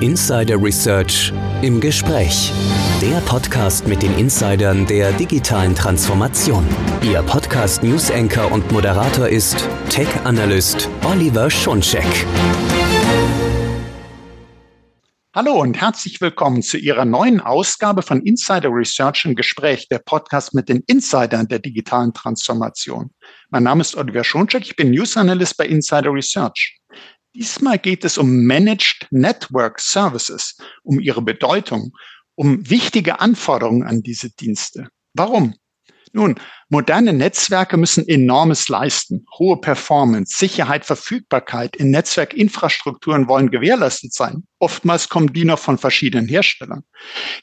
Insider Research im Gespräch. Der Podcast mit den Insidern der digitalen Transformation. Ihr Podcast News Anchor und Moderator ist Tech Analyst Oliver Schoncheck. Hallo und herzlich willkommen zu Ihrer neuen Ausgabe von Insider Research im Gespräch, der Podcast mit den Insidern der digitalen Transformation. Mein Name ist Oliver Schoncheck, ich bin News Analyst bei Insider Research. Diesmal geht es um Managed Network Services, um ihre Bedeutung, um wichtige Anforderungen an diese Dienste. Warum? Nun, moderne Netzwerke müssen enormes leisten. Hohe Performance, Sicherheit, Verfügbarkeit in Netzwerkinfrastrukturen wollen gewährleistet sein. Oftmals kommen die noch von verschiedenen Herstellern.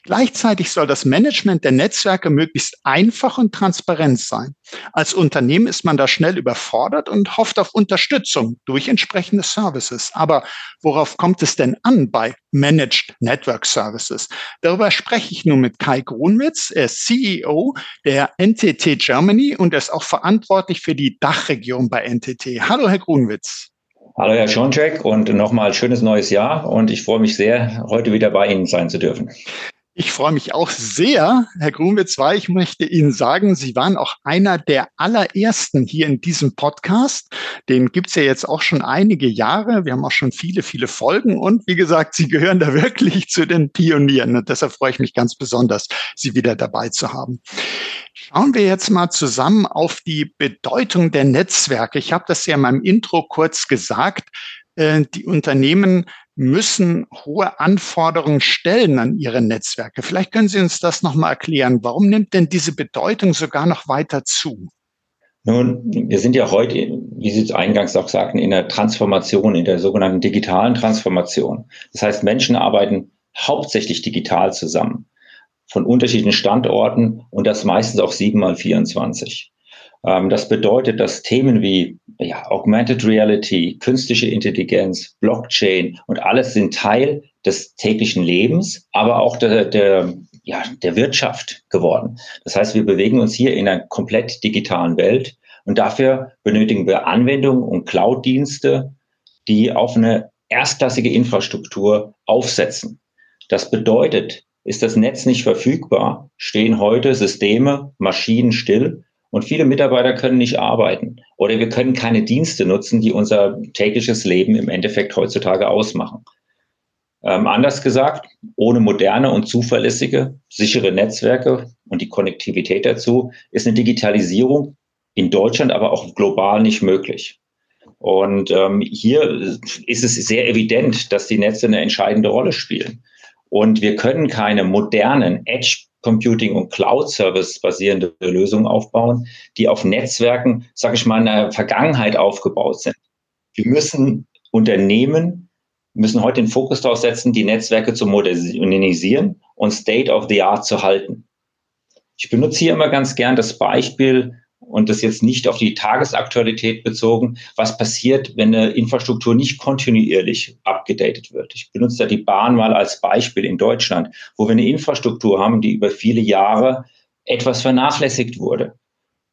Gleichzeitig soll das Management der Netzwerke möglichst einfach und transparent sein. Als Unternehmen ist man da schnell überfordert und hofft auf Unterstützung durch entsprechende Services. Aber worauf kommt es denn an bei Managed Network Services? Darüber spreche ich nun mit Kai Grunwitz. Er ist CEO der NTT Germany und er ist auch verantwortlich für die Dachregion bei NTT. Hallo, Herr Grunwitz. Hallo Herr Schoncheck und nochmal schönes neues Jahr und ich freue mich sehr, heute wieder bei Ihnen sein zu dürfen. Ich freue mich auch sehr, Herr Grunwitz, weil ich möchte Ihnen sagen, Sie waren auch einer der allerersten hier in diesem Podcast. Den gibt's ja jetzt auch schon einige Jahre. Wir haben auch schon viele, viele Folgen. Und wie gesagt, Sie gehören da wirklich zu den Pionieren. Und deshalb freue ich mich ganz besonders, Sie wieder dabei zu haben. Schauen wir jetzt mal zusammen auf die Bedeutung der Netzwerke. Ich habe das ja in meinem Intro kurz gesagt. Äh, die Unternehmen müssen hohe Anforderungen stellen an ihre Netzwerke. Vielleicht können Sie uns das nochmal erklären. Warum nimmt denn diese Bedeutung sogar noch weiter zu? Nun, wir sind ja heute, wie Sie es eingangs auch sagten, in der Transformation, in der sogenannten digitalen Transformation. Das heißt, Menschen arbeiten hauptsächlich digital zusammen, von unterschiedlichen Standorten und das meistens auch sieben mal 24. Ähm, das bedeutet, dass Themen wie ja, Augmented Reality, künstliche Intelligenz, Blockchain und alles sind Teil des täglichen Lebens, aber auch der, der, ja, der Wirtschaft geworden. Das heißt, wir bewegen uns hier in einer komplett digitalen Welt und dafür benötigen wir Anwendungen und Cloud-Dienste, die auf eine erstklassige Infrastruktur aufsetzen. Das bedeutet, ist das Netz nicht verfügbar, stehen heute Systeme, Maschinen still und viele Mitarbeiter können nicht arbeiten oder wir können keine Dienste nutzen, die unser tägliches Leben im Endeffekt heutzutage ausmachen. Ähm, anders gesagt, ohne moderne und zuverlässige, sichere Netzwerke und die Konnektivität dazu ist eine Digitalisierung in Deutschland, aber auch global nicht möglich. Und ähm, hier ist es sehr evident, dass die Netze eine entscheidende Rolle spielen. Und wir können keine modernen Edge Computing und Cloud Service basierende Lösungen aufbauen, die auf Netzwerken, sage ich mal, in der Vergangenheit aufgebaut sind. Wir müssen Unternehmen müssen heute den Fokus darauf setzen, die Netzwerke zu modernisieren und State of the Art zu halten. Ich benutze hier immer ganz gern das Beispiel und das jetzt nicht auf die Tagesaktualität bezogen, was passiert, wenn eine Infrastruktur nicht kontinuierlich abgedatet wird. Ich benutze da die Bahn mal als Beispiel in Deutschland, wo wir eine Infrastruktur haben, die über viele Jahre etwas vernachlässigt wurde.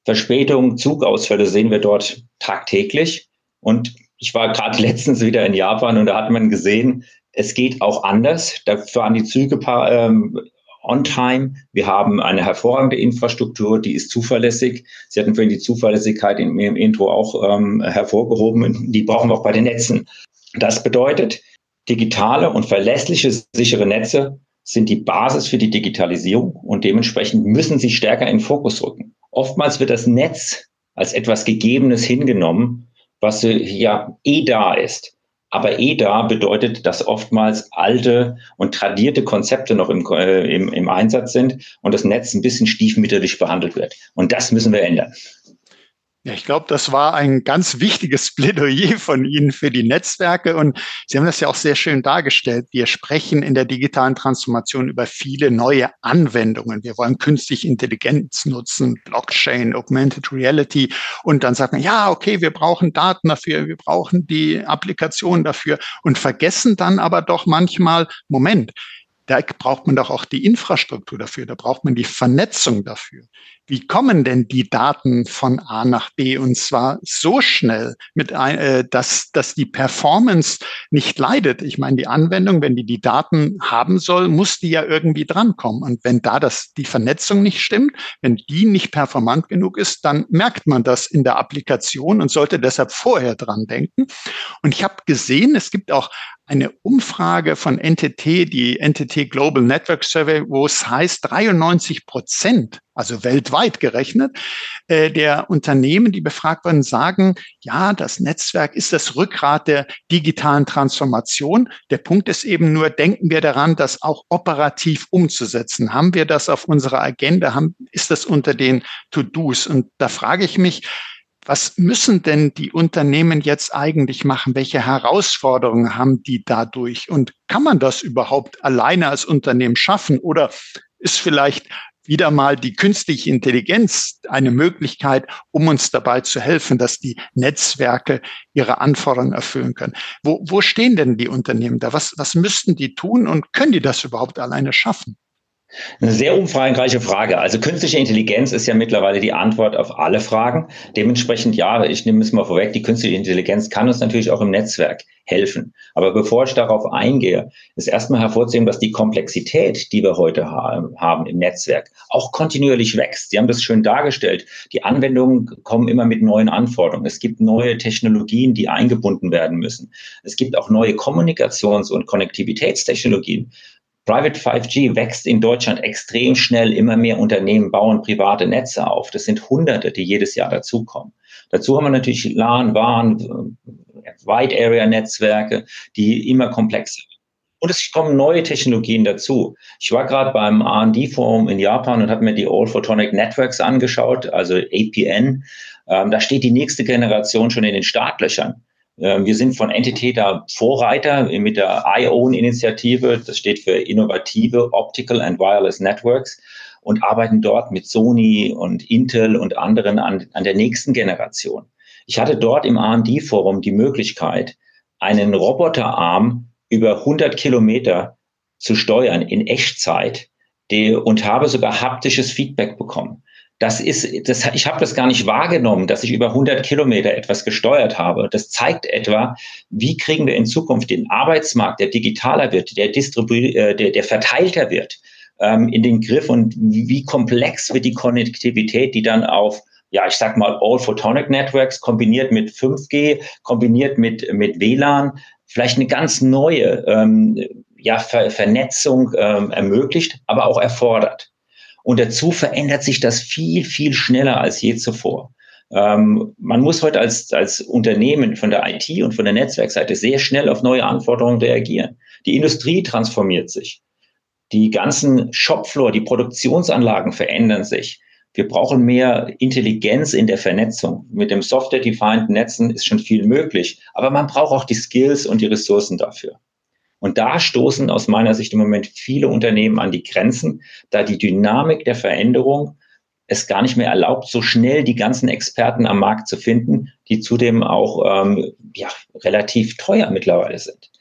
Verspätungen, Zugausfälle sehen wir dort tagtäglich. Und ich war gerade letztens wieder in Japan und da hat man gesehen, es geht auch anders. Da fahren die Züge ähm, on time. Wir haben eine hervorragende Infrastruktur, die ist zuverlässig. Sie hatten vorhin die Zuverlässigkeit in Ihrem Intro auch ähm, hervorgehoben. Die brauchen wir auch bei den Netzen. Das bedeutet, digitale und verlässliche, sichere Netze sind die Basis für die Digitalisierung und dementsprechend müssen sie stärker in den Fokus rücken. Oftmals wird das Netz als etwas Gegebenes hingenommen, was ja eh da ist. Aber EDA bedeutet, dass oftmals alte und tradierte Konzepte noch im, äh, im, im Einsatz sind und das Netz ein bisschen stiefmütterlich behandelt wird. Und das müssen wir ändern. Ja, ich glaube, das war ein ganz wichtiges Plädoyer von Ihnen für die Netzwerke. Und Sie haben das ja auch sehr schön dargestellt. Wir sprechen in der digitalen Transformation über viele neue Anwendungen. Wir wollen künstliche Intelligenz nutzen, Blockchain, Augmented Reality. Und dann sagt man, ja, okay, wir brauchen Daten dafür, wir brauchen die Applikation dafür und vergessen dann aber doch manchmal, Moment, da braucht man doch auch die Infrastruktur dafür, da braucht man die Vernetzung dafür. Wie kommen denn die Daten von A nach B und zwar so schnell, mit ein, äh, dass, dass die Performance nicht leidet? Ich meine, die Anwendung, wenn die die Daten haben soll, muss die ja irgendwie drankommen. Und wenn da das, die Vernetzung nicht stimmt, wenn die nicht performant genug ist, dann merkt man das in der Applikation und sollte deshalb vorher dran denken. Und ich habe gesehen, es gibt auch eine Umfrage von NTT, die NTT Global Network Survey, wo es heißt, 93 Prozent, also weltweit gerechnet, äh, der Unternehmen, die befragt werden, sagen, ja, das Netzwerk ist das Rückgrat der digitalen Transformation. Der Punkt ist eben nur, denken wir daran, das auch operativ umzusetzen. Haben wir das auf unserer Agenda? Haben, ist das unter den To-Dos? Und da frage ich mich, was müssen denn die Unternehmen jetzt eigentlich machen? Welche Herausforderungen haben die dadurch? Und kann man das überhaupt alleine als Unternehmen schaffen? Oder ist vielleicht wieder mal die künstliche Intelligenz eine Möglichkeit, um uns dabei zu helfen, dass die Netzwerke ihre Anforderungen erfüllen können. Wo, wo stehen denn die Unternehmen da? Was, was müssten die tun und können die das überhaupt alleine schaffen? Eine sehr umfangreiche Frage. Also künstliche Intelligenz ist ja mittlerweile die Antwort auf alle Fragen. Dementsprechend, ja, ich nehme es mal vorweg, die künstliche Intelligenz kann uns natürlich auch im Netzwerk helfen. Aber bevor ich darauf eingehe, ist erstmal hervorzuheben, dass die Komplexität, die wir heute haben im Netzwerk, auch kontinuierlich wächst. Sie haben das schön dargestellt. Die Anwendungen kommen immer mit neuen Anforderungen. Es gibt neue Technologien, die eingebunden werden müssen. Es gibt auch neue Kommunikations- und Konnektivitätstechnologien. Private 5G wächst in Deutschland extrem schnell. Immer mehr Unternehmen bauen private Netze auf. Das sind Hunderte, die jedes Jahr dazukommen. Dazu haben wir natürlich LAN, WAN, äh, Wide Area Netzwerke, die immer komplexer werden. Und es kommen neue Technologien dazu. Ich war gerade beim R&D Forum in Japan und habe mir die All Photonic Networks angeschaut, also APN. Ähm, da steht die nächste Generation schon in den Startlöchern. Ähm, wir sind von da Vorreiter mit der iOWN-Initiative. Das steht für Innovative Optical and Wireless Networks und arbeiten dort mit Sony und Intel und anderen an, an der nächsten Generation. Ich hatte dort im R&D-Forum die Möglichkeit, einen Roboterarm über 100 Kilometer zu steuern in Echtzeit die, und habe sogar haptisches Feedback bekommen das ist, das, ich habe das gar nicht wahrgenommen, dass ich über 100 Kilometer etwas gesteuert habe. Das zeigt etwa, wie kriegen wir in Zukunft den Arbeitsmarkt, der digitaler wird, der, distribu äh, der, der verteilter wird, ähm, in den Griff und wie komplex wird die Konnektivität, die dann auf ja, ich sag mal, All Photonic Networks kombiniert mit 5G, kombiniert mit, mit WLAN, vielleicht eine ganz neue ähm, ja, Ver Vernetzung ähm, ermöglicht, aber auch erfordert. Und dazu verändert sich das viel, viel schneller als je zuvor. Ähm, man muss heute als, als Unternehmen von der IT und von der Netzwerkseite sehr schnell auf neue Anforderungen reagieren. Die Industrie transformiert sich. Die ganzen Shopfloor, die Produktionsanlagen verändern sich. Wir brauchen mehr Intelligenz in der Vernetzung. Mit dem Software-Defined Netzen ist schon viel möglich, aber man braucht auch die Skills und die Ressourcen dafür. Und da stoßen aus meiner Sicht im Moment viele Unternehmen an die Grenzen, da die Dynamik der Veränderung es gar nicht mehr erlaubt, so schnell die ganzen Experten am Markt zu finden, die zudem auch ähm, ja, relativ teuer mittlerweile sind.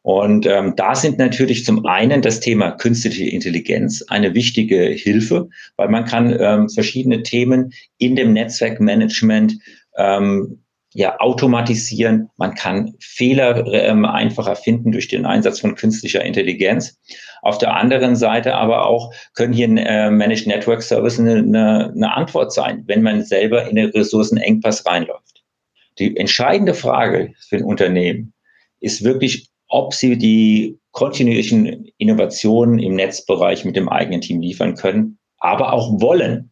Und ähm, da sind natürlich zum einen das Thema künstliche Intelligenz eine wichtige Hilfe, weil man kann ähm, verschiedene Themen in dem Netzwerkmanagement ähm, ja, automatisieren. Man kann Fehler ähm, einfacher finden durch den Einsatz von künstlicher Intelligenz. Auf der anderen Seite aber auch können hier äh, Managed Network Service eine, eine, eine Antwort sein, wenn man selber in den Ressourcenengpass reinläuft. Die entscheidende Frage für ein Unternehmen ist wirklich, ob sie die kontinuierlichen Innovationen im Netzbereich mit dem eigenen Team liefern können, aber auch wollen.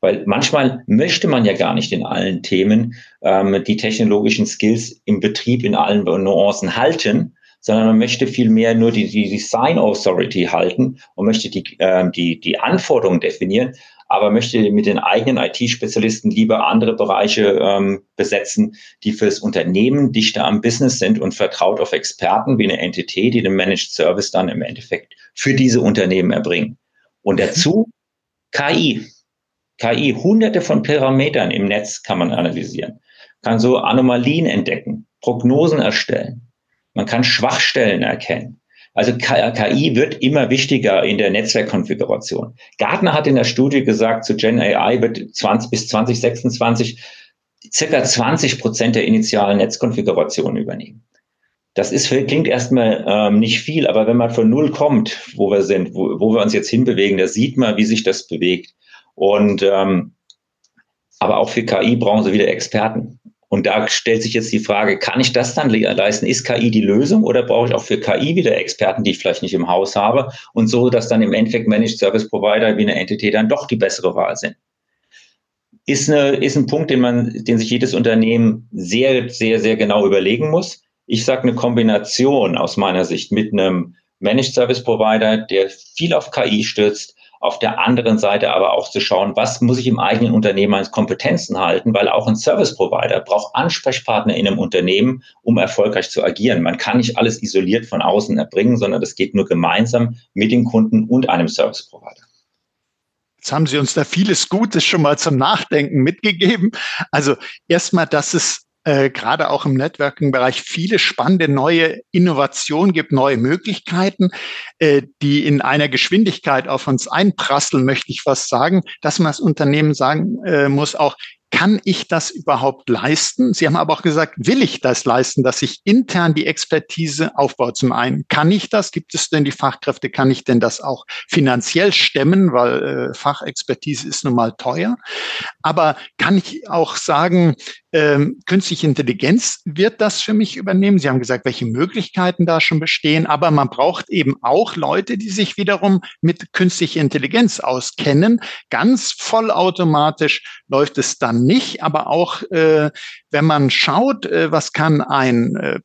Weil manchmal möchte man ja gar nicht in allen Themen ähm, die technologischen Skills im Betrieb in allen Nuancen halten, sondern man möchte vielmehr nur die, die Design Authority halten und möchte die, äh, die, die Anforderungen definieren, aber möchte mit den eigenen IT-Spezialisten lieber andere Bereiche ähm, besetzen, die fürs Unternehmen dichter am Business sind und vertraut auf Experten wie eine Entität, die den Managed Service dann im Endeffekt für diese Unternehmen erbringen. Und dazu KI. KI, hunderte von Parametern im Netz kann man analysieren, kann so Anomalien entdecken, Prognosen erstellen. Man kann Schwachstellen erkennen. Also KI wird immer wichtiger in der Netzwerkkonfiguration. Gartner hat in der Studie gesagt, zu Gen AI wird 20 bis 2026 circa 20 Prozent der initialen Netzkonfiguration übernehmen. Das ist, klingt erstmal ähm, nicht viel, aber wenn man von Null kommt, wo wir sind, wo, wo wir uns jetzt hinbewegen, da sieht man, wie sich das bewegt. Und ähm, aber auch für KI brauchen sie wieder Experten. Und da stellt sich jetzt die Frage, kann ich das dann leisten? Ist KI die Lösung oder brauche ich auch für KI wieder Experten, die ich vielleicht nicht im Haus habe? Und so, dass dann im Endeffekt Managed Service Provider wie eine Entität dann doch die bessere Wahl sind. Ist, eine, ist ein Punkt, den man, den sich jedes Unternehmen sehr, sehr, sehr genau überlegen muss. Ich sage eine Kombination aus meiner Sicht mit einem Managed Service Provider, der viel auf KI stützt, auf der anderen Seite aber auch zu schauen, was muss ich im eigenen Unternehmen als Kompetenzen halten, weil auch ein Service Provider braucht Ansprechpartner in einem Unternehmen, um erfolgreich zu agieren. Man kann nicht alles isoliert von außen erbringen, sondern das geht nur gemeinsam mit den Kunden und einem Service Provider. Jetzt haben Sie uns da vieles Gutes schon mal zum Nachdenken mitgegeben. Also erstmal, dass es äh, gerade auch im Networking-Bereich viele spannende neue Innovationen gibt, neue Möglichkeiten, äh, die in einer Geschwindigkeit auf uns einprasseln, möchte ich fast sagen, dass man als Unternehmen sagen äh, muss, auch kann ich das überhaupt leisten? Sie haben aber auch gesagt, will ich das leisten, dass ich intern die Expertise aufbaue? Zum einen, kann ich das? Gibt es denn die Fachkräfte? Kann ich denn das auch finanziell stemmen? Weil äh, Fachexpertise ist nun mal teuer. Aber kann ich auch sagen, ähm, künstliche Intelligenz wird das für mich übernehmen. Sie haben gesagt, welche Möglichkeiten da schon bestehen, aber man braucht eben auch Leute, die sich wiederum mit künstlicher Intelligenz auskennen. Ganz vollautomatisch läuft es dann nicht, aber auch äh, wenn man schaut, äh, was kann ein äh,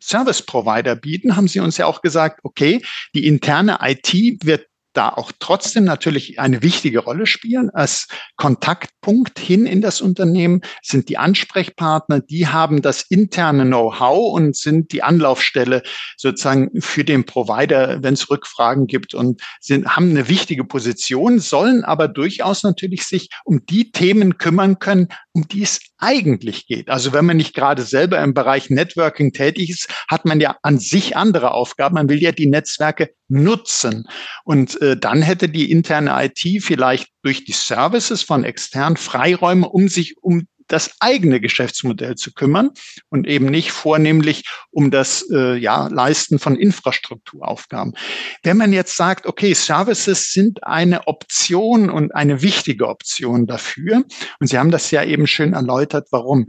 Service Provider bieten, haben Sie uns ja auch gesagt, okay, die interne IT wird da auch trotzdem natürlich eine wichtige Rolle spielen. Als Kontaktpunkt hin in das Unternehmen sind die Ansprechpartner, die haben das interne Know-how und sind die Anlaufstelle sozusagen für den Provider, wenn es Rückfragen gibt und sind, haben eine wichtige Position, sollen aber durchaus natürlich sich um die Themen kümmern können, um die es eigentlich geht. Also wenn man nicht gerade selber im Bereich Networking tätig ist, hat man ja an sich andere Aufgaben. Man will ja die Netzwerke nutzen. Und äh, dann hätte die interne IT vielleicht durch die Services von extern Freiräume, um sich um das eigene Geschäftsmodell zu kümmern und eben nicht vornehmlich um das äh, ja, Leisten von Infrastrukturaufgaben. Wenn man jetzt sagt, okay, Services sind eine Option und eine wichtige Option dafür, und Sie haben das ja eben schön erläutert, warum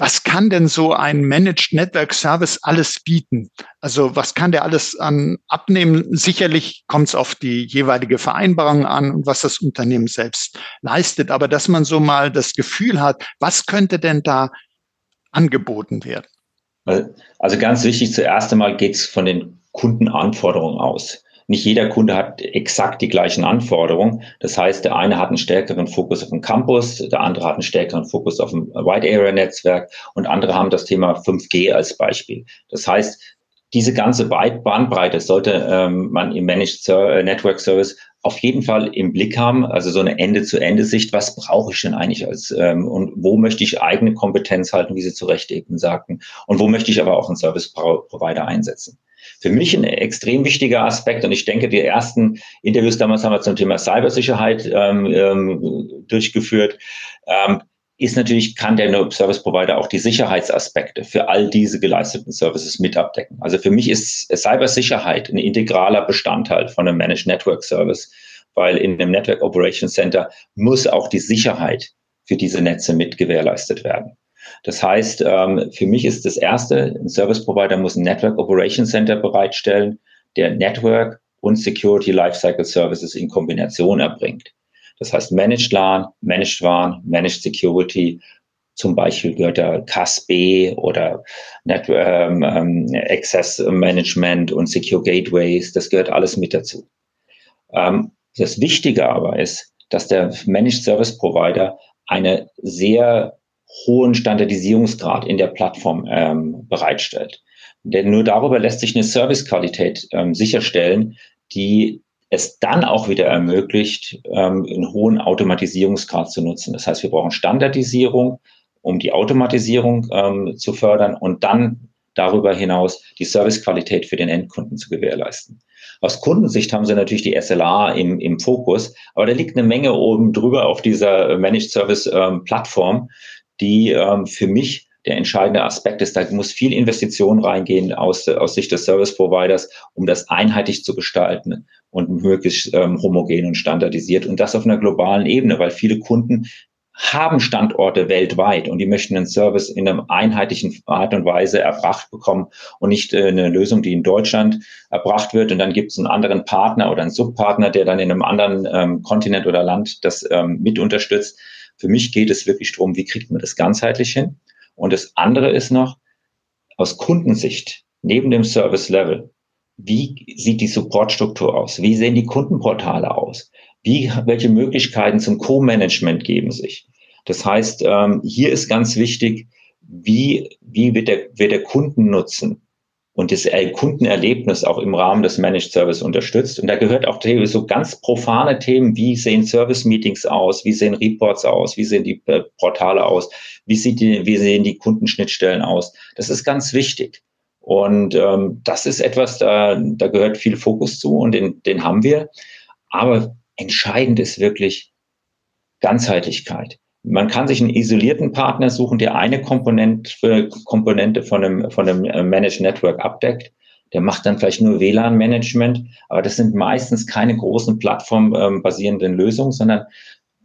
was kann denn so ein Managed Network Service alles bieten? Also was kann der alles an abnehmen? Sicherlich kommt es auf die jeweilige Vereinbarung an und was das Unternehmen selbst leistet. Aber dass man so mal das Gefühl hat, was könnte denn da angeboten werden? Also ganz wichtig, zuerst einmal geht es von den Kundenanforderungen aus. Nicht jeder Kunde hat exakt die gleichen Anforderungen. Das heißt, der eine hat einen stärkeren Fokus auf den Campus, der andere hat einen stärkeren Fokus auf ein Wide Area Netzwerk und andere haben das Thema 5G als Beispiel. Das heißt, diese ganze Bandbreite sollte ähm, man im Managed äh, Network Service auf jeden Fall im Blick haben, also so eine Ende-zu-Ende-Sicht, was brauche ich denn eigentlich als ähm, und wo möchte ich eigene Kompetenz halten, wie Sie zu Recht eben sagten, und wo möchte ich aber auch einen Service-Provider einsetzen für mich ein extrem wichtiger Aspekt. Und ich denke, die ersten Interviews damals haben wir zum Thema Cybersicherheit ähm, ähm, durchgeführt. Ähm, ist natürlich, kann der Service Provider auch die Sicherheitsaspekte für all diese geleisteten Services mit abdecken. Also für mich ist Cybersicherheit ein integraler Bestandteil von einem Managed Network Service, weil in einem Network Operations Center muss auch die Sicherheit für diese Netze mit gewährleistet werden. Das heißt, ähm, für mich ist das Erste, ein Service Provider muss ein Network Operation Center bereitstellen, der Network und Security Lifecycle Services in Kombination erbringt. Das heißt Managed LAN, Managed WAN, Managed Security. Zum Beispiel gehört da CASB oder Net ähm, ähm, Access Management und Secure Gateways. Das gehört alles mit dazu. Ähm, das Wichtige aber ist, dass der Managed Service Provider eine sehr hohen Standardisierungsgrad in der Plattform ähm, bereitstellt. Denn nur darüber lässt sich eine Servicequalität ähm, sicherstellen, die es dann auch wieder ermöglicht, ähm, einen hohen Automatisierungsgrad zu nutzen. Das heißt, wir brauchen Standardisierung, um die Automatisierung ähm, zu fördern und dann darüber hinaus die Servicequalität für den Endkunden zu gewährleisten. Aus Kundensicht haben sie natürlich die SLA im, im Fokus, aber da liegt eine Menge oben drüber auf dieser Managed Service ähm, Plattform, die ähm, für mich der entscheidende Aspekt ist. Da muss viel Investition reingehen aus, aus Sicht des Service Providers, um das einheitlich zu gestalten und möglichst ähm, homogen und standardisiert und das auf einer globalen Ebene, weil viele Kunden haben Standorte weltweit und die möchten einen Service in einer einheitlichen Art und Weise erbracht bekommen und nicht äh, eine Lösung, die in Deutschland erbracht wird und dann gibt es einen anderen Partner oder einen Subpartner, der dann in einem anderen ähm, Kontinent oder Land das ähm, mit unterstützt. Für mich geht es wirklich darum, wie kriegt man das ganzheitlich hin? Und das andere ist noch, aus Kundensicht, neben dem Service Level, wie sieht die Supportstruktur aus? Wie sehen die Kundenportale aus? Wie, welche Möglichkeiten zum Co-Management geben sich? Das heißt, ähm, hier ist ganz wichtig, wie, wie wird der, wird der Kundennutzen und das Kundenerlebnis auch im Rahmen des Managed Service unterstützt. Und da gehört auch so ganz profane Themen, wie sehen Service Meetings aus, wie sehen Reports aus, wie sehen die äh, Portale aus, wie, sieht die, wie sehen die Kundenschnittstellen aus. Das ist ganz wichtig. Und ähm, das ist etwas, da, da gehört viel Fokus zu und den, den haben wir. Aber entscheidend ist wirklich Ganzheitlichkeit. Man kann sich einen isolierten Partner suchen, der eine Komponente, Komponente von einem, von einem äh, Managed Network abdeckt. Der macht dann vielleicht nur WLAN-Management, aber das sind meistens keine großen plattformbasierenden Lösungen, sondern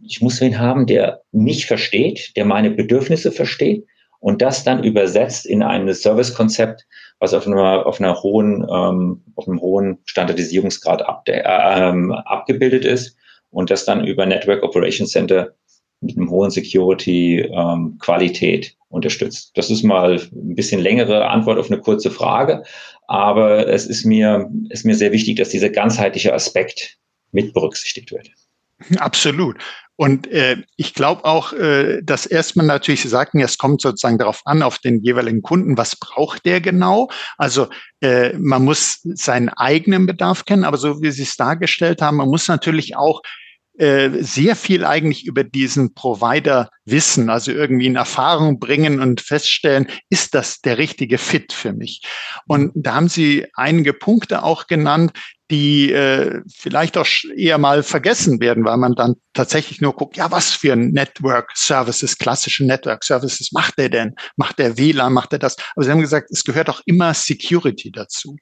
ich muss wen haben, der mich versteht, der meine Bedürfnisse versteht und das dann übersetzt in ein Servicekonzept, was auf einer, auf einer hohen, ähm, auf einem hohen Standardisierungsgrad äh, ähm, abgebildet ist und das dann über Network Operations Center mit einem hohen Security-Qualität ähm, unterstützt. Das ist mal ein bisschen längere Antwort auf eine kurze Frage, aber es ist mir, ist mir sehr wichtig, dass dieser ganzheitliche Aspekt mit berücksichtigt wird. Absolut. Und äh, ich glaube auch, äh, dass erstmal natürlich, Sie sagten, es kommt sozusagen darauf an, auf den jeweiligen Kunden, was braucht der genau? Also äh, man muss seinen eigenen Bedarf kennen, aber so wie Sie es dargestellt haben, man muss natürlich auch sehr viel eigentlich über diesen Provider wissen, also irgendwie in Erfahrung bringen und feststellen, ist das der richtige Fit für mich? Und da haben Sie einige Punkte auch genannt, die äh, vielleicht auch eher mal vergessen werden, weil man dann tatsächlich nur guckt, ja, was für Network Services, klassische Network Services macht der denn? Macht der WLAN, macht er das? Aber Sie haben gesagt, es gehört auch immer Security dazu.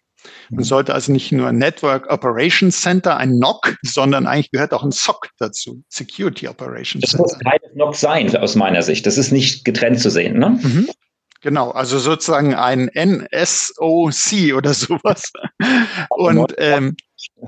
Man mhm. sollte also nicht nur Network Operations Center, ein NOC, sondern eigentlich gehört auch ein SOC dazu, Security Operations das Center. Das muss kein NOC sein, aus meiner Sicht. Das ist nicht getrennt zu sehen. Ne? Mhm. Genau, also sozusagen ein NSOC oder sowas. Und, ähm,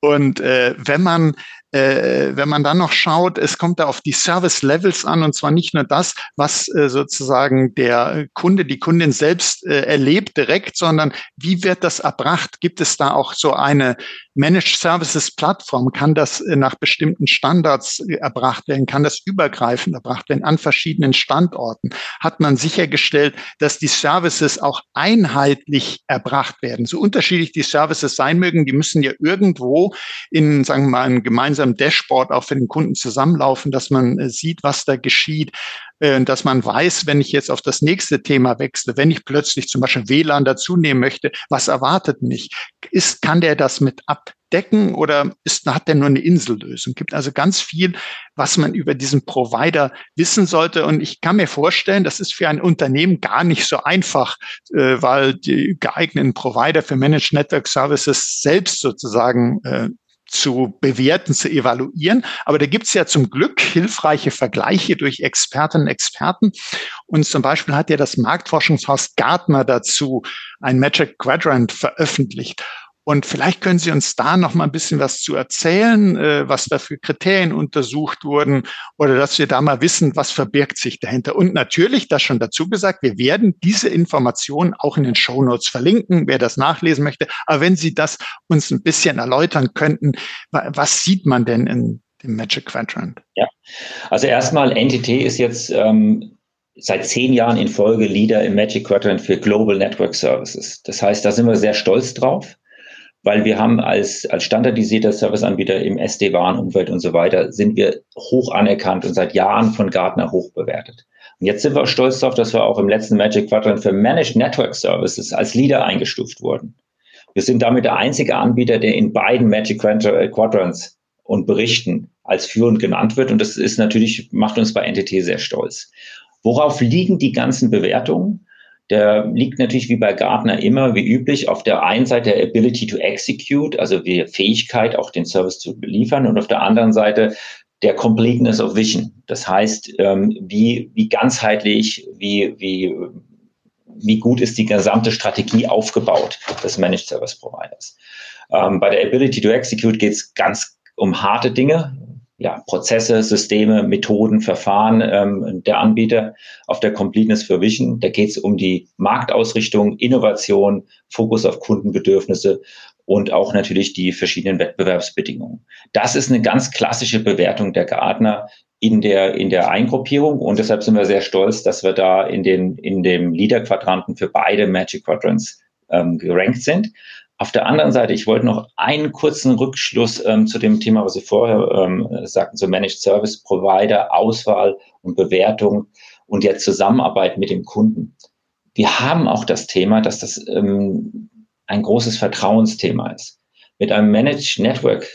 und äh, wenn man äh, wenn man dann noch schaut, es kommt da auf die Service Levels an und zwar nicht nur das, was äh, sozusagen der Kunde, die Kundin selbst äh, erlebt direkt, sondern wie wird das erbracht? Gibt es da auch so eine Managed Services Plattform? Kann das äh, nach bestimmten Standards äh, erbracht werden? Kann das übergreifend erbracht werden an verschiedenen Standorten? Hat man sichergestellt, dass die Services auch einheitlich erbracht werden? So unterschiedlich die Services sein mögen, die müssen ja irgendwo in, sagen wir mal, einem gemeinsamen Dashboard auch für den Kunden zusammenlaufen, dass man äh, sieht, was da geschieht. Äh, dass man weiß, wenn ich jetzt auf das nächste Thema wechsle, wenn ich plötzlich zum Beispiel WLAN dazu nehmen möchte, was erwartet mich? Ist, kann der das mit abdecken oder ist, hat der nur eine Insellösung? Gibt also ganz viel, was man über diesen Provider wissen sollte. Und ich kann mir vorstellen, das ist für ein Unternehmen gar nicht so einfach, äh, weil die geeigneten Provider für Managed Network Services selbst sozusagen zu bewerten, zu evaluieren. Aber da gibt es ja zum Glück hilfreiche Vergleiche durch Expertinnen und Experten. Und zum Beispiel hat ja das Marktforschungshaus Gartner dazu ein Magic Quadrant veröffentlicht. Und vielleicht können Sie uns da noch mal ein bisschen was zu erzählen, äh, was da für Kriterien untersucht wurden oder dass wir da mal wissen, was verbirgt sich dahinter. Und natürlich, das schon dazu gesagt, wir werden diese Informationen auch in den Show Notes verlinken, wer das nachlesen möchte. Aber wenn Sie das uns ein bisschen erläutern könnten, was sieht man denn in dem Magic Quadrant? Ja, also erstmal NTT ist jetzt ähm, seit zehn Jahren in Folge Leader im Magic Quadrant für Global Network Services. Das heißt, da sind wir sehr stolz drauf weil wir haben als, als standardisierter Serviceanbieter im SD-WAN-Umfeld und so weiter, sind wir hoch anerkannt und seit Jahren von Gartner hoch bewertet. Und jetzt sind wir stolz darauf, dass wir auch im letzten Magic Quadrant für Managed Network Services als Leader eingestuft wurden. Wir sind damit der einzige Anbieter, der in beiden Magic Quadrants und Berichten als führend genannt wird. Und das ist natürlich, macht uns bei NTT sehr stolz. Worauf liegen die ganzen Bewertungen? Der liegt natürlich wie bei Gartner immer, wie üblich, auf der einen Seite der Ability to execute, also die Fähigkeit, auch den Service zu beliefern, und auf der anderen Seite der Completeness of Vision. Das heißt, ähm, wie, wie ganzheitlich, wie, wie, wie gut ist die gesamte Strategie aufgebaut des Managed Service Providers. Ähm, bei der Ability to Execute geht es ganz um harte Dinge, ja, Prozesse, Systeme, Methoden, Verfahren ähm, der Anbieter auf der Completeness for Vision. Da geht es um die Marktausrichtung, Innovation, Fokus auf Kundenbedürfnisse und auch natürlich die verschiedenen Wettbewerbsbedingungen. Das ist eine ganz klassische Bewertung der Gartner in der, in der Eingruppierung und deshalb sind wir sehr stolz, dass wir da in den, in dem Leader-Quadranten für beide Magic Quadrants ähm, gerankt sind. Auf der anderen Seite, ich wollte noch einen kurzen Rückschluss ähm, zu dem Thema, was Sie vorher ähm, sagten, so Managed Service Provider, Auswahl und Bewertung und der Zusammenarbeit mit dem Kunden. Wir haben auch das Thema, dass das ähm, ein großes Vertrauensthema ist. Mit einem Managed Network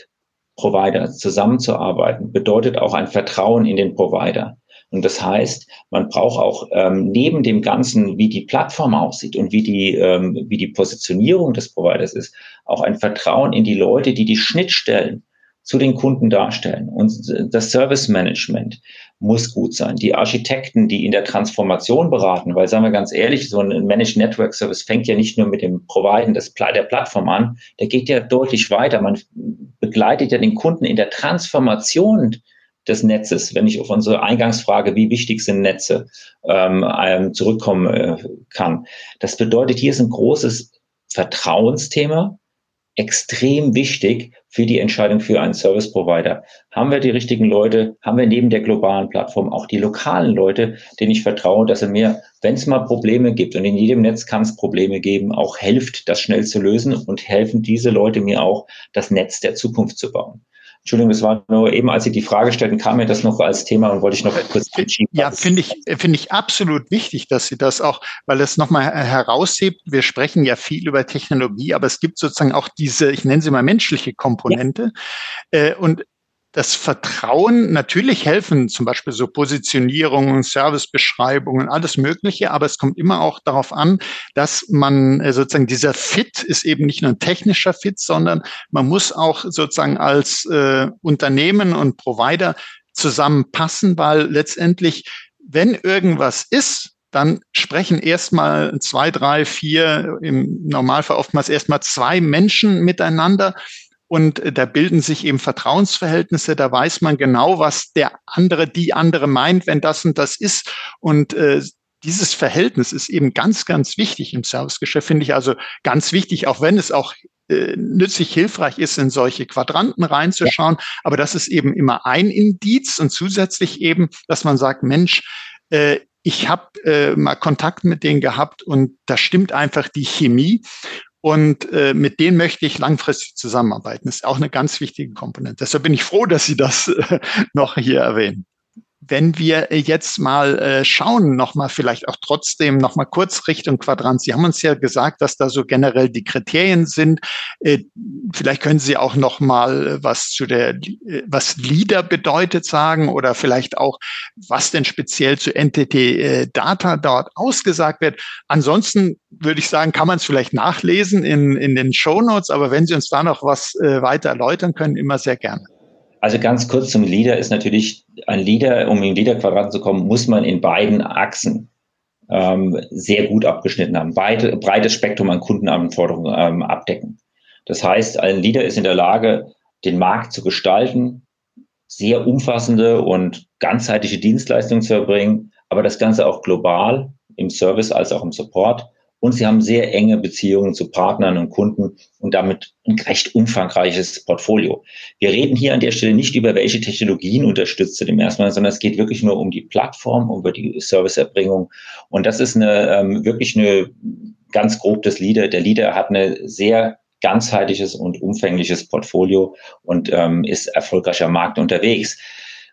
Provider zusammenzuarbeiten, bedeutet auch ein Vertrauen in den Provider. Und das heißt, man braucht auch ähm, neben dem Ganzen, wie die Plattform aussieht und wie die, ähm, wie die Positionierung des Providers ist, auch ein Vertrauen in die Leute, die die Schnittstellen zu den Kunden darstellen. Und das Service Management muss gut sein. Die Architekten, die in der Transformation beraten, weil sagen wir ganz ehrlich, so ein Managed Network Service fängt ja nicht nur mit dem Providen des, der Plattform an, der geht ja deutlich weiter. Man begleitet ja den Kunden in der Transformation des Netzes, wenn ich auf unsere Eingangsfrage, wie wichtig sind Netze, ähm, ähm, zurückkommen äh, kann. Das bedeutet, hier ist ein großes Vertrauensthema, extrem wichtig für die Entscheidung für einen Service Provider. Haben wir die richtigen Leute? Haben wir neben der globalen Plattform auch die lokalen Leute, denen ich vertraue, dass er mir, wenn es mal Probleme gibt, und in jedem Netz kann es Probleme geben, auch hilft, das schnell zu lösen und helfen diese Leute mir auch, das Netz der Zukunft zu bauen. Entschuldigung, das war nur eben, als Sie die Frage stellten, kam mir das noch als Thema und wollte ich noch kurz anschieben. Ja, finde ich, finde ich absolut wichtig, dass Sie das auch, weil es nochmal heraushebt, wir sprechen ja viel über Technologie, aber es gibt sozusagen auch diese, ich nenne sie mal menschliche Komponente. Ja. Äh, und das Vertrauen natürlich helfen, zum Beispiel so Positionierungen, Servicebeschreibungen, alles Mögliche, aber es kommt immer auch darauf an, dass man äh, sozusagen dieser Fit ist eben nicht nur ein technischer Fit, sondern man muss auch sozusagen als äh, Unternehmen und Provider zusammenpassen, weil letztendlich, wenn irgendwas ist, dann sprechen erstmal zwei, drei, vier, im Normalfall oftmals erstmal zwei Menschen miteinander und äh, da bilden sich eben Vertrauensverhältnisse. Da weiß man genau, was der andere, die andere meint, wenn das und das ist. Und äh, dieses Verhältnis ist eben ganz, ganz wichtig im Servicegeschäft, finde ich also ganz wichtig, auch wenn es auch äh, nützlich hilfreich ist, in solche Quadranten reinzuschauen. Ja. Aber das ist eben immer ein Indiz und zusätzlich eben, dass man sagt, Mensch, äh, ich habe äh, mal Kontakt mit denen gehabt und da stimmt einfach die Chemie. Und äh, mit denen möchte ich langfristig zusammenarbeiten. Das ist auch eine ganz wichtige Komponente. Deshalb bin ich froh, dass Sie das äh, noch hier erwähnen. Wenn wir jetzt mal äh, schauen, nochmal vielleicht auch trotzdem nochmal kurz Richtung Quadrant. Sie haben uns ja gesagt, dass da so generell die Kriterien sind. Äh, vielleicht können Sie auch nochmal äh, was zu der, äh, was Leader bedeutet sagen oder vielleicht auch, was denn speziell zu NTT äh, Data dort ausgesagt wird. Ansonsten würde ich sagen, kann man es vielleicht nachlesen in, in den Show Notes, aber wenn Sie uns da noch was äh, weiter erläutern können, immer sehr gerne. Also ganz kurz zum Leader ist natürlich, ein Leader, um in Leader-Quadrat zu kommen, muss man in beiden Achsen ähm, sehr gut abgeschnitten haben, beide, breites Spektrum an Kundenanforderungen ähm, abdecken. Das heißt, ein Leader ist in der Lage, den Markt zu gestalten, sehr umfassende und ganzheitliche Dienstleistungen zu erbringen, aber das Ganze auch global im Service als auch im Support und sie haben sehr enge Beziehungen zu Partnern und Kunden und damit ein recht umfangreiches Portfolio. Wir reden hier an der Stelle nicht über welche Technologien unterstützt sind im ersten Mal, sondern es geht wirklich nur um die Plattform, um die Serviceerbringung. Und das ist eine ähm, wirklich eine ganz grob das Leader. Der Leader hat eine sehr ganzheitliches und umfängliches Portfolio und ähm, ist erfolgreicher Markt unterwegs.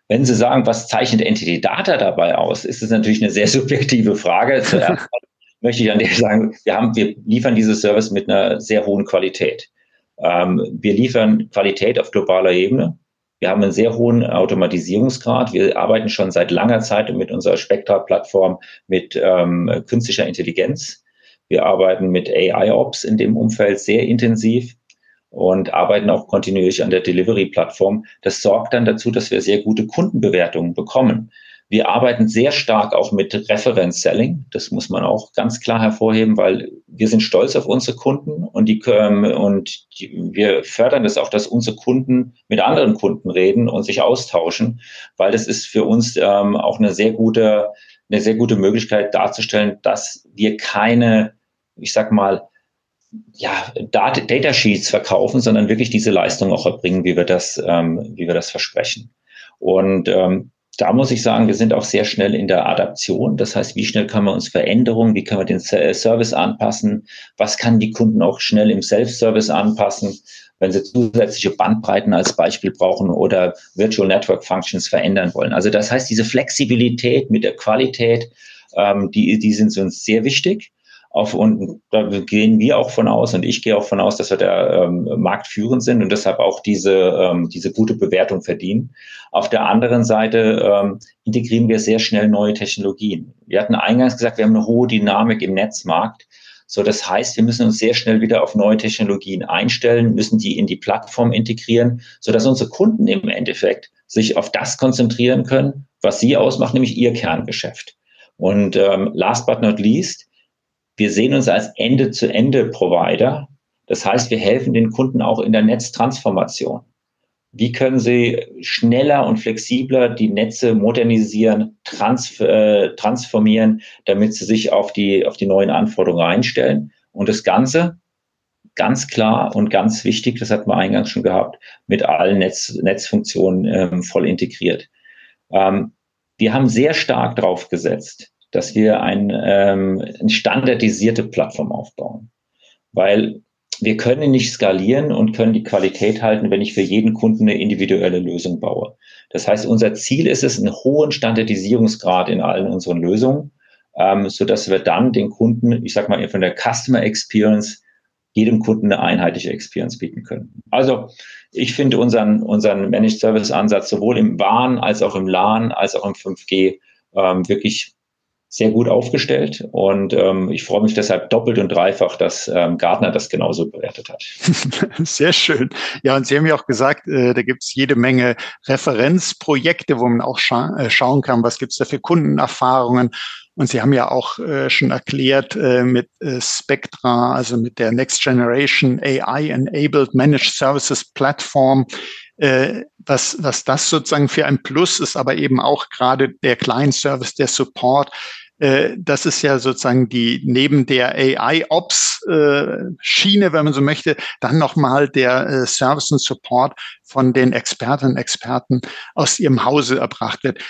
Wenn Sie sagen, was zeichnet Entity Data dabei aus, ist es natürlich eine sehr subjektive Frage. Zuerst möchte ich an der sagen, wir haben, wir liefern dieses Service mit einer sehr hohen Qualität. Ähm, wir liefern Qualität auf globaler Ebene. Wir haben einen sehr hohen Automatisierungsgrad. Wir arbeiten schon seit langer Zeit mit unserer Spectra-Plattform mit ähm, künstlicher Intelligenz. Wir arbeiten mit AI-Ops in dem Umfeld sehr intensiv und arbeiten auch kontinuierlich an der Delivery-Plattform. Das sorgt dann dazu, dass wir sehr gute Kundenbewertungen bekommen. Wir arbeiten sehr stark auch mit Reference-Selling. Das muss man auch ganz klar hervorheben, weil wir sind stolz auf unsere Kunden und, die, ähm, und die, wir fördern das auch, dass unsere Kunden mit anderen Kunden reden und sich austauschen, weil das ist für uns ähm, auch eine sehr gute, eine sehr gute Möglichkeit darzustellen, dass wir keine, ich sag mal, ja, Data Sheets verkaufen, sondern wirklich diese Leistung auch erbringen, wie wir das, ähm, wie wir das versprechen. Und ähm, da muss ich sagen, wir sind auch sehr schnell in der Adaption. Das heißt, wie schnell können wir uns Veränderungen, wie können wir den Service anpassen? Was kann die Kunden auch schnell im Self-Service anpassen, wenn sie zusätzliche Bandbreiten als Beispiel brauchen oder Virtual Network Functions verändern wollen? Also das heißt, diese Flexibilität mit der Qualität, ähm, die, die sind uns sehr wichtig auf und da gehen wir auch von aus und ich gehe auch von aus, dass wir da ähm, marktführend sind und deshalb auch diese, ähm, diese gute Bewertung verdienen. Auf der anderen Seite ähm, integrieren wir sehr schnell neue Technologien. Wir hatten eingangs gesagt, wir haben eine hohe Dynamik im Netzmarkt. So, das heißt, wir müssen uns sehr schnell wieder auf neue Technologien einstellen, müssen die in die Plattform integrieren, so dass unsere Kunden im Endeffekt sich auf das konzentrieren können, was sie ausmacht, nämlich ihr Kerngeschäft. Und ähm, last but not least, wir sehen uns als Ende-zu-Ende-Provider. Das heißt, wir helfen den Kunden auch in der Netztransformation. Wie können sie schneller und flexibler die Netze modernisieren, trans äh, transformieren, damit sie sich auf die, auf die neuen Anforderungen einstellen? Und das Ganze ganz klar und ganz wichtig, das hatten wir eingangs schon gehabt, mit allen Netz, Netzfunktionen ähm, voll integriert. Ähm, wir haben sehr stark drauf gesetzt, dass wir ein, ähm, eine standardisierte Plattform aufbauen. Weil wir können nicht skalieren und können die Qualität halten, wenn ich für jeden Kunden eine individuelle Lösung baue. Das heißt, unser Ziel ist es, einen hohen Standardisierungsgrad in allen unseren Lösungen, ähm, so dass wir dann den Kunden, ich sag mal, von der Customer Experience jedem Kunden eine einheitliche Experience bieten können. Also ich finde unseren, unseren Managed Service Ansatz sowohl im WAN als auch im LAN als auch im 5G ähm, wirklich sehr gut aufgestellt und ähm, ich freue mich deshalb doppelt und dreifach, dass ähm, Gartner das genauso bewertet hat. Sehr schön. Ja, und Sie haben ja auch gesagt, äh, da gibt es jede Menge Referenzprojekte, wo man auch scha äh, schauen kann, was gibt es da für Kundenerfahrungen. Und Sie haben ja auch äh, schon erklärt äh, mit äh, Spectra, also mit der Next Generation AI-Enabled Managed Services Platform, äh, was, was das sozusagen für ein Plus ist, aber eben auch gerade der Client-Service, der Support, äh, das ist ja sozusagen die neben der AI-Ops-Schiene, wenn man so möchte, dann nochmal der äh, Service und Support von den Expertinnen und Experten aus ihrem Hause erbracht wird.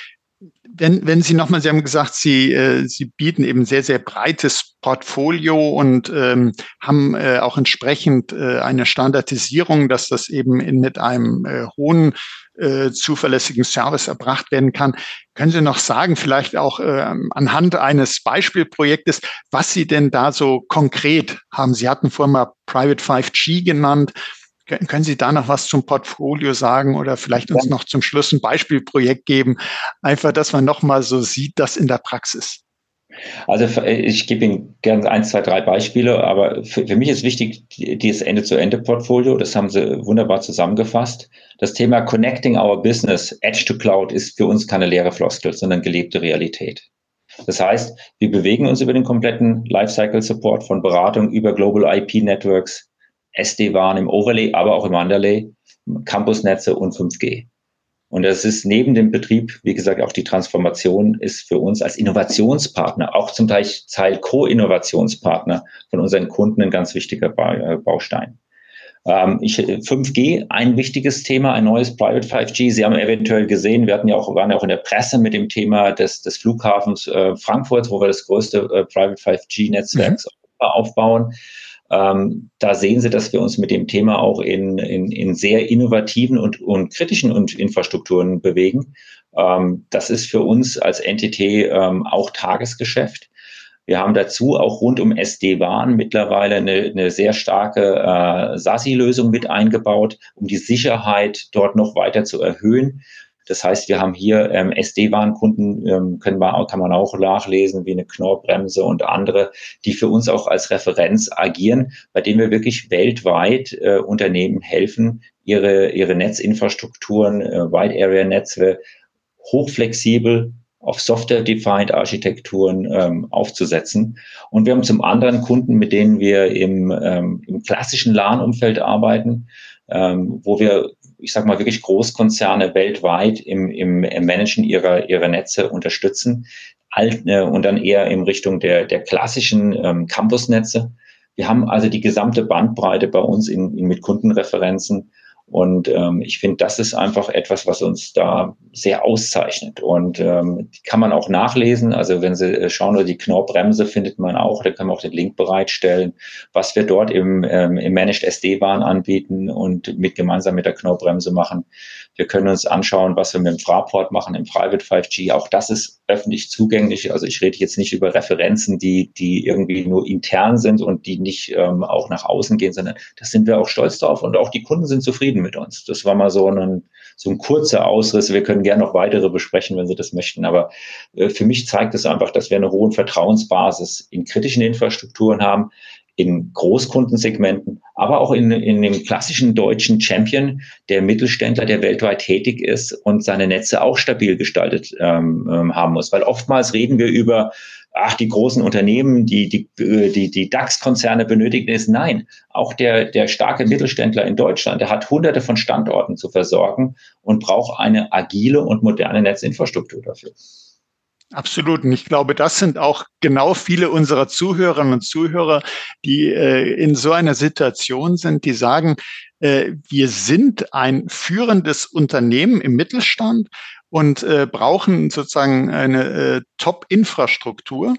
Wenn, wenn Sie nochmal, Sie haben gesagt, Sie, äh, Sie bieten eben sehr, sehr breites Portfolio und ähm, haben äh, auch entsprechend äh, eine Standardisierung, dass das eben in, mit einem äh, hohen äh, zuverlässigen Service erbracht werden kann. Können Sie noch sagen, vielleicht auch äh, anhand eines Beispielprojektes, was Sie denn da so konkret haben? Sie hatten vorhin mal Private 5G genannt. Können Sie da noch was zum Portfolio sagen oder vielleicht uns noch zum Schluss ein Beispielprojekt geben? Einfach, dass man noch mal so sieht, das in der Praxis. Also ich gebe Ihnen gerne eins, zwei, drei Beispiele, aber für, für mich ist wichtig dieses Ende-zu-Ende-Portfolio. Das haben Sie wunderbar zusammengefasst. Das Thema Connecting Our Business Edge to Cloud ist für uns keine leere Floskel, sondern gelebte Realität. Das heißt, wir bewegen uns über den kompletten Lifecycle Support von Beratung über Global IP Networks SD-WAN im Overlay, aber auch im Underlay, Campusnetze und 5G. Und das ist neben dem Betrieb, wie gesagt, auch die Transformation ist für uns als Innovationspartner, auch zum Teil Co-Innovationspartner von unseren Kunden ein ganz wichtiger äh, Baustein. Ähm, ich, 5G, ein wichtiges Thema, ein neues Private 5G. Sie haben eventuell gesehen, wir hatten ja auch, waren ja auch in der Presse mit dem Thema des, des Flughafens äh, Frankfurt, wo wir das größte äh, Private 5G-Netzwerk mhm. aufbauen. Ähm, da sehen Sie, dass wir uns mit dem Thema auch in, in, in sehr innovativen und, und kritischen Infrastrukturen bewegen, Ähm, das ist für uns als Entity ähm, auch Tagesgeschäft. Wir haben dazu auch rund um SD-WAN mittlerweile eine, eine sehr starke äh, SASI-Lösung mit eingebaut, um die Sicherheit dort noch weiter zu erhöhen. Das heißt, wir haben hier ähm, SD-WAN-Kunden, ähm, können wir, kann man auch nachlesen, wie eine Knorrbremse und andere, die für uns auch als Referenz agieren, bei denen wir wirklich weltweit äh, Unternehmen helfen, ihre, ihre Netzinfrastrukturen, äh, Wide Area Netze hochflexibel auf Software-Defined Architekturen ähm, aufzusetzen. Und wir haben zum anderen Kunden, mit denen wir im, ähm, im klassischen LAN-Umfeld arbeiten, ähm, wo wir, ich sage mal, wirklich Großkonzerne weltweit im, im, im Managen ihrer, ihrer Netze unterstützen. Äh, und dann eher in Richtung der, der klassischen ähm, Campusnetze. Wir haben also die gesamte Bandbreite bei uns in, in mit Kundenreferenzen und ähm, ich finde, das ist einfach etwas, was uns da sehr auszeichnet. Und ähm, kann man auch nachlesen. Also wenn Sie äh, schauen, die Knorrbremse findet man auch, da kann man auch den Link bereitstellen, was wir dort im, ähm, im Managed SD-Bahn anbieten und mit gemeinsam mit der Knorrbremse machen. Wir können uns anschauen, was wir mit dem Fraport machen im Private 5G. Auch das ist öffentlich zugänglich. Also ich rede jetzt nicht über Referenzen, die, die irgendwie nur intern sind und die nicht ähm, auch nach außen gehen, sondern das sind wir auch stolz drauf und auch die Kunden sind zufrieden mit uns. Das war mal so ein, so ein kurzer Ausriss. Wir können gerne noch weitere besprechen, wenn Sie das möchten. Aber äh, für mich zeigt es einfach, dass wir eine hohe Vertrauensbasis in kritischen Infrastrukturen haben, in Großkundensegmenten, aber auch in, in dem klassischen deutschen Champion, der Mittelständler, der weltweit tätig ist und seine Netze auch stabil gestaltet ähm, ähm haben muss. Weil oftmals reden wir über ach, die großen Unternehmen, die, die, die, die DAX-Konzerne benötigen es. Nein, auch der, der starke Mittelständler in Deutschland, der hat hunderte von Standorten zu versorgen und braucht eine agile und moderne Netzinfrastruktur dafür. Absolut. Und ich glaube, das sind auch genau viele unserer Zuhörerinnen und Zuhörer, die äh, in so einer Situation sind, die sagen, äh, wir sind ein führendes Unternehmen im Mittelstand und äh, brauchen sozusagen eine äh, Top-Infrastruktur.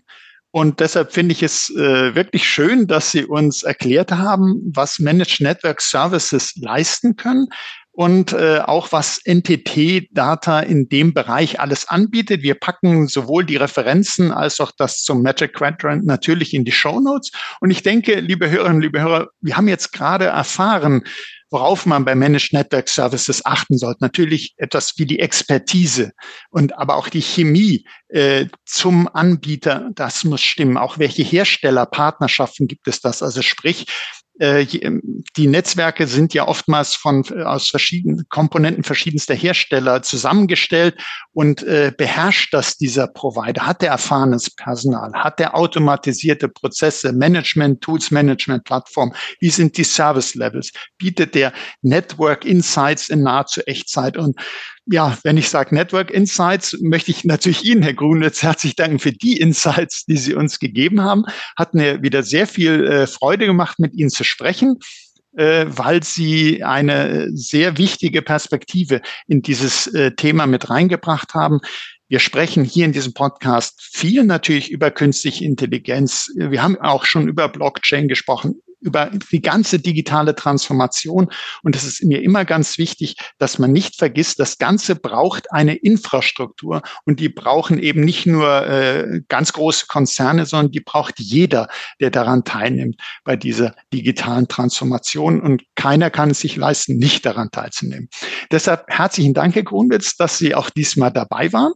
Und deshalb finde ich es äh, wirklich schön, dass Sie uns erklärt haben, was Managed Network Services leisten können und äh, auch was NTT Data in dem Bereich alles anbietet. Wir packen sowohl die Referenzen als auch das zum Magic Quadrant natürlich in die Show Notes. Und ich denke, liebe Hörerinnen, liebe Hörer, wir haben jetzt gerade erfahren, worauf man bei Managed Network Services achten sollte. Natürlich etwas wie die Expertise und aber auch die Chemie äh, zum Anbieter, das muss stimmen. Auch welche Herstellerpartnerschaften gibt es das? Also sprich, die Netzwerke sind ja oftmals von äh, aus verschiedenen Komponenten verschiedenster Hersteller zusammengestellt und äh, beherrscht das dieser Provider? Hat der erfahrenes Personal? Hat der automatisierte Prozesse, Management, Tools, Management, Plattform? Wie sind die Service Levels? Bietet der Network Insights in nahezu Echtzeit? Und ja, wenn ich sage Network Insights, möchte ich natürlich Ihnen, Herr Grunitz, herzlich danken für die Insights, die Sie uns gegeben haben. Hat mir wieder sehr viel äh, Freude gemacht, mit Ihnen zu sprechen, äh, weil Sie eine sehr wichtige Perspektive in dieses äh, Thema mit reingebracht haben. Wir sprechen hier in diesem Podcast viel natürlich über künstliche Intelligenz. Wir haben auch schon über Blockchain gesprochen, über die ganze digitale Transformation. Und es ist mir immer ganz wichtig, dass man nicht vergisst, das Ganze braucht eine Infrastruktur und die brauchen eben nicht nur äh, ganz große Konzerne, sondern die braucht jeder, der daran teilnimmt bei dieser digitalen Transformation. Und keiner kann es sich leisten, nicht daran teilzunehmen. Deshalb herzlichen Dank, Herr Grunwitz, dass Sie auch diesmal dabei waren.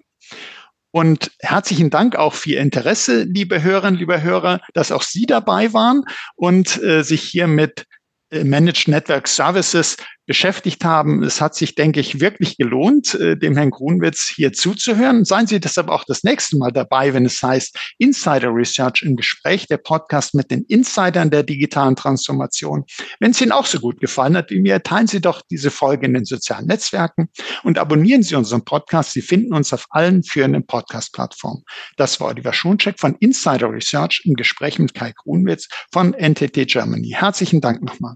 Und herzlichen Dank auch für Ihr Interesse, liebe Hörerinnen, liebe Hörer, dass auch Sie dabei waren und äh, sich hier mit äh, Managed Network Services beschäftigt haben. Es hat sich, denke ich, wirklich gelohnt, äh, dem Herrn Grunwitz hier zuzuhören. Seien Sie deshalb auch das nächste Mal dabei, wenn es heißt Insider Research im Gespräch, der Podcast mit den Insidern der digitalen Transformation. Wenn es Ihnen auch so gut gefallen hat wie mir, teilen Sie doch diese Folge in den sozialen Netzwerken und abonnieren Sie unseren Podcast. Sie finden uns auf allen führenden Podcast-Plattformen. Das war Oliver Schoncheck von Insider Research im Gespräch mit Kai Grunwitz von NTT Germany. Herzlichen Dank nochmal.